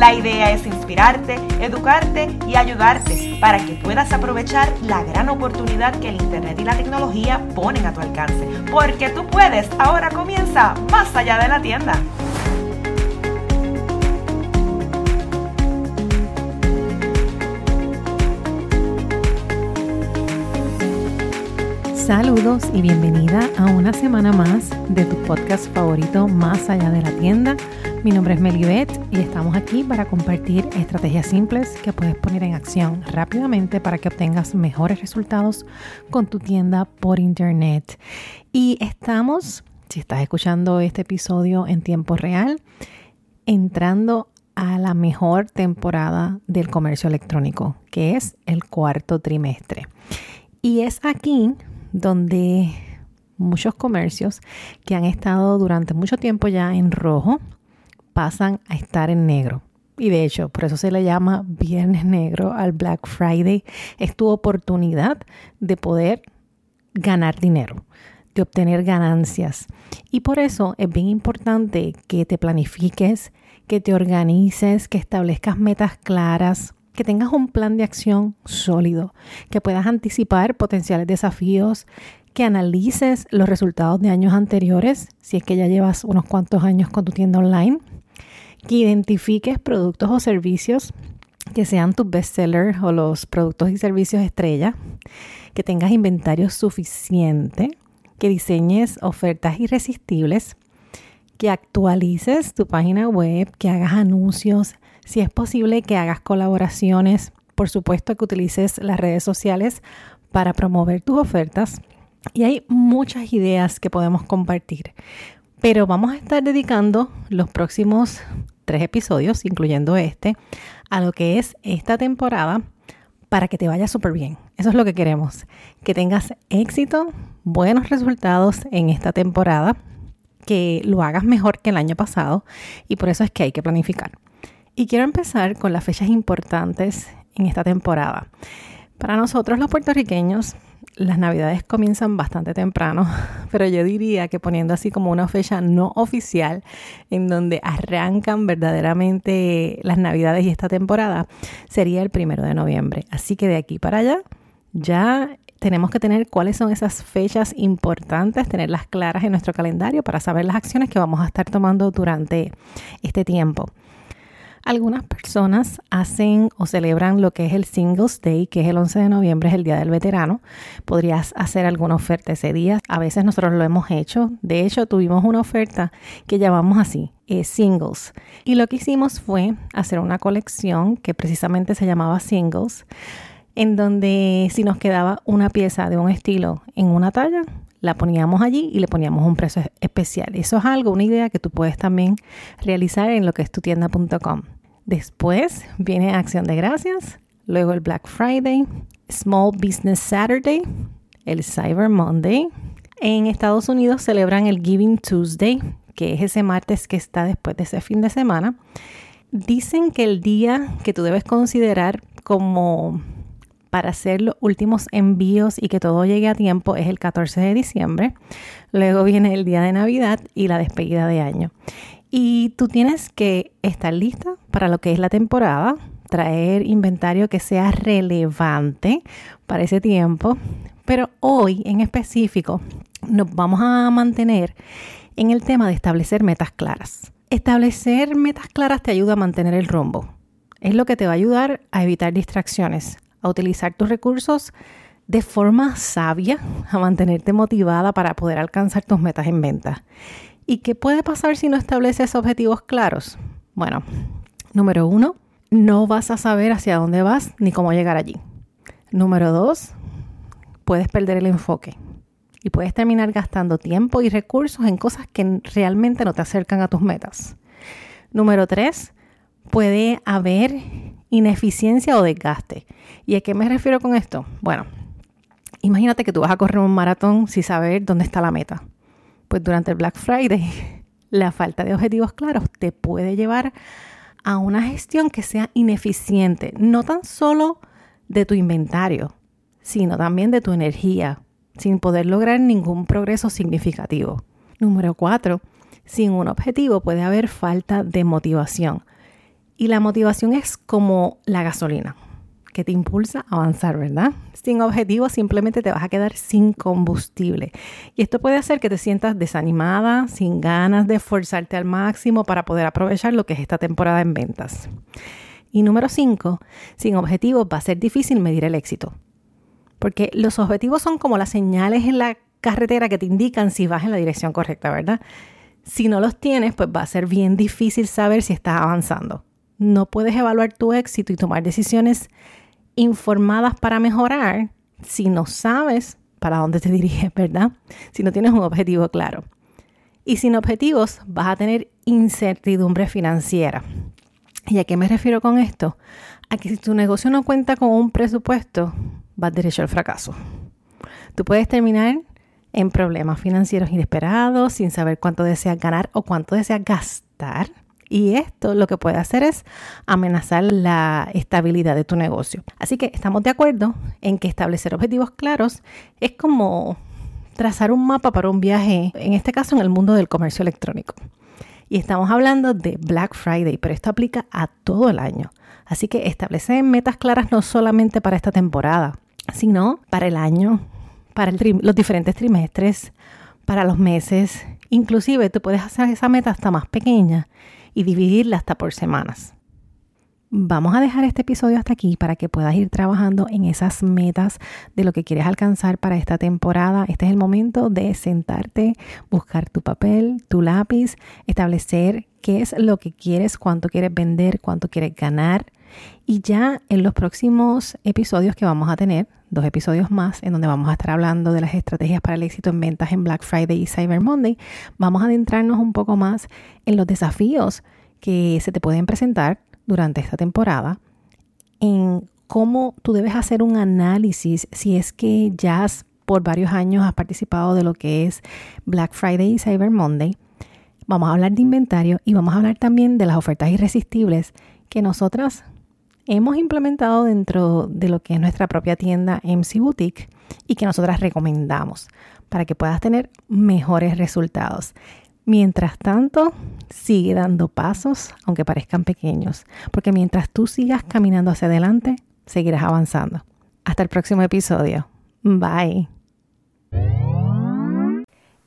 La idea es inspirarte, educarte y ayudarte para que puedas aprovechar la gran oportunidad que el Internet y la tecnología ponen a tu alcance. Porque tú puedes, ahora comienza más allá de la tienda. Saludos y bienvenida a una semana más de tu podcast favorito Más allá de la tienda. Mi nombre es Melibet y estamos aquí para compartir estrategias simples que puedes poner en acción rápidamente para que obtengas mejores resultados con tu tienda por internet. Y estamos, si estás escuchando este episodio en tiempo real, entrando a la mejor temporada del comercio electrónico, que es el cuarto trimestre. Y es aquí donde muchos comercios que han estado durante mucho tiempo ya en rojo pasan a estar en negro. Y de hecho, por eso se le llama Viernes Negro al Black Friday. Es tu oportunidad de poder ganar dinero, de obtener ganancias. Y por eso es bien importante que te planifiques, que te organices, que establezcas metas claras, que tengas un plan de acción sólido, que puedas anticipar potenciales desafíos, que analices los resultados de años anteriores, si es que ya llevas unos cuantos años con tu tienda online, que identifiques productos o servicios que sean tus bestsellers o los productos y servicios estrella, que tengas inventario suficiente, que diseñes ofertas irresistibles, que actualices tu página web, que hagas anuncios, si es posible que hagas colaboraciones, por supuesto que utilices las redes sociales para promover tus ofertas. Y hay muchas ideas que podemos compartir. Pero vamos a estar dedicando los próximos tres episodios, incluyendo este, a lo que es esta temporada para que te vaya súper bien. Eso es lo que queremos, que tengas éxito, buenos resultados en esta temporada, que lo hagas mejor que el año pasado y por eso es que hay que planificar. Y quiero empezar con las fechas importantes en esta temporada. Para nosotros los puertorriqueños, las navidades comienzan bastante temprano, pero yo diría que poniendo así como una fecha no oficial en donde arrancan verdaderamente las navidades y esta temporada, sería el primero de noviembre. Así que de aquí para allá ya tenemos que tener cuáles son esas fechas importantes, tenerlas claras en nuestro calendario para saber las acciones que vamos a estar tomando durante este tiempo. Algunas personas hacen o celebran lo que es el Singles Day, que es el 11 de noviembre, es el Día del Veterano. Podrías hacer alguna oferta ese día. A veces nosotros lo hemos hecho. De hecho, tuvimos una oferta que llamamos así, eh, Singles. Y lo que hicimos fue hacer una colección que precisamente se llamaba Singles, en donde si nos quedaba una pieza de un estilo en una talla, la poníamos allí y le poníamos un precio especial. Eso es algo, una idea que tú puedes también realizar en lo que es tu tienda.com. Después viene Acción de Gracias, luego el Black Friday, Small Business Saturday, el Cyber Monday. En Estados Unidos celebran el Giving Tuesday, que es ese martes que está después de ese fin de semana. Dicen que el día que tú debes considerar como para hacer los últimos envíos y que todo llegue a tiempo es el 14 de diciembre. Luego viene el día de Navidad y la despedida de año. Y tú tienes que estar lista para lo que es la temporada, traer inventario que sea relevante para ese tiempo. Pero hoy en específico nos vamos a mantener en el tema de establecer metas claras. Establecer metas claras te ayuda a mantener el rumbo. Es lo que te va a ayudar a evitar distracciones, a utilizar tus recursos de forma sabia, a mantenerte motivada para poder alcanzar tus metas en venta. ¿Y qué puede pasar si no estableces objetivos claros? Bueno, número uno, no vas a saber hacia dónde vas ni cómo llegar allí. Número dos, puedes perder el enfoque y puedes terminar gastando tiempo y recursos en cosas que realmente no te acercan a tus metas. Número tres, puede haber ineficiencia o desgaste. ¿Y a qué me refiero con esto? Bueno, imagínate que tú vas a correr un maratón sin saber dónde está la meta. Pues durante el Black Friday, la falta de objetivos claros te puede llevar a una gestión que sea ineficiente, no tan solo de tu inventario, sino también de tu energía, sin poder lograr ningún progreso significativo. Número cuatro, sin un objetivo puede haber falta de motivación. Y la motivación es como la gasolina, que te impulsa a avanzar, ¿verdad? Sin objetivo simplemente te vas a quedar sin combustible. Y esto puede hacer que te sientas desanimada, sin ganas de esforzarte al máximo para poder aprovechar lo que es esta temporada en ventas. Y número 5, sin objetivos va a ser difícil medir el éxito. Porque los objetivos son como las señales en la carretera que te indican si vas en la dirección correcta, ¿verdad? Si no los tienes, pues va a ser bien difícil saber si estás avanzando. No puedes evaluar tu éxito y tomar decisiones informadas para mejorar si no sabes para dónde te diriges, ¿verdad? Si no tienes un objetivo claro. Y sin objetivos vas a tener incertidumbre financiera. ¿Y a qué me refiero con esto? A que si tu negocio no cuenta con un presupuesto, vas derecho al fracaso. Tú puedes terminar en problemas financieros inesperados, sin saber cuánto deseas ganar o cuánto deseas gastar. Y esto lo que puede hacer es amenazar la estabilidad de tu negocio. Así que estamos de acuerdo en que establecer objetivos claros es como trazar un mapa para un viaje, en este caso en el mundo del comercio electrónico. Y estamos hablando de Black Friday, pero esto aplica a todo el año. Así que establece metas claras no solamente para esta temporada, sino para el año, para los diferentes trimestres, para los meses. Inclusive tú puedes hacer esa meta hasta más pequeña y dividirla hasta por semanas. Vamos a dejar este episodio hasta aquí para que puedas ir trabajando en esas metas de lo que quieres alcanzar para esta temporada. Este es el momento de sentarte, buscar tu papel, tu lápiz, establecer qué es lo que quieres, cuánto quieres vender, cuánto quieres ganar. Y ya en los próximos episodios que vamos a tener, dos episodios más en donde vamos a estar hablando de las estrategias para el éxito en ventas en Black Friday y Cyber Monday, vamos a adentrarnos un poco más en los desafíos que se te pueden presentar durante esta temporada, en cómo tú debes hacer un análisis si es que ya por varios años has participado de lo que es Black Friday y Cyber Monday. Vamos a hablar de inventario y vamos a hablar también de las ofertas irresistibles que nosotras hemos implementado dentro de lo que es nuestra propia tienda MC Boutique y que nosotras recomendamos para que puedas tener mejores resultados. Mientras tanto, sigue dando pasos, aunque parezcan pequeños, porque mientras tú sigas caminando hacia adelante, seguirás avanzando. Hasta el próximo episodio. Bye.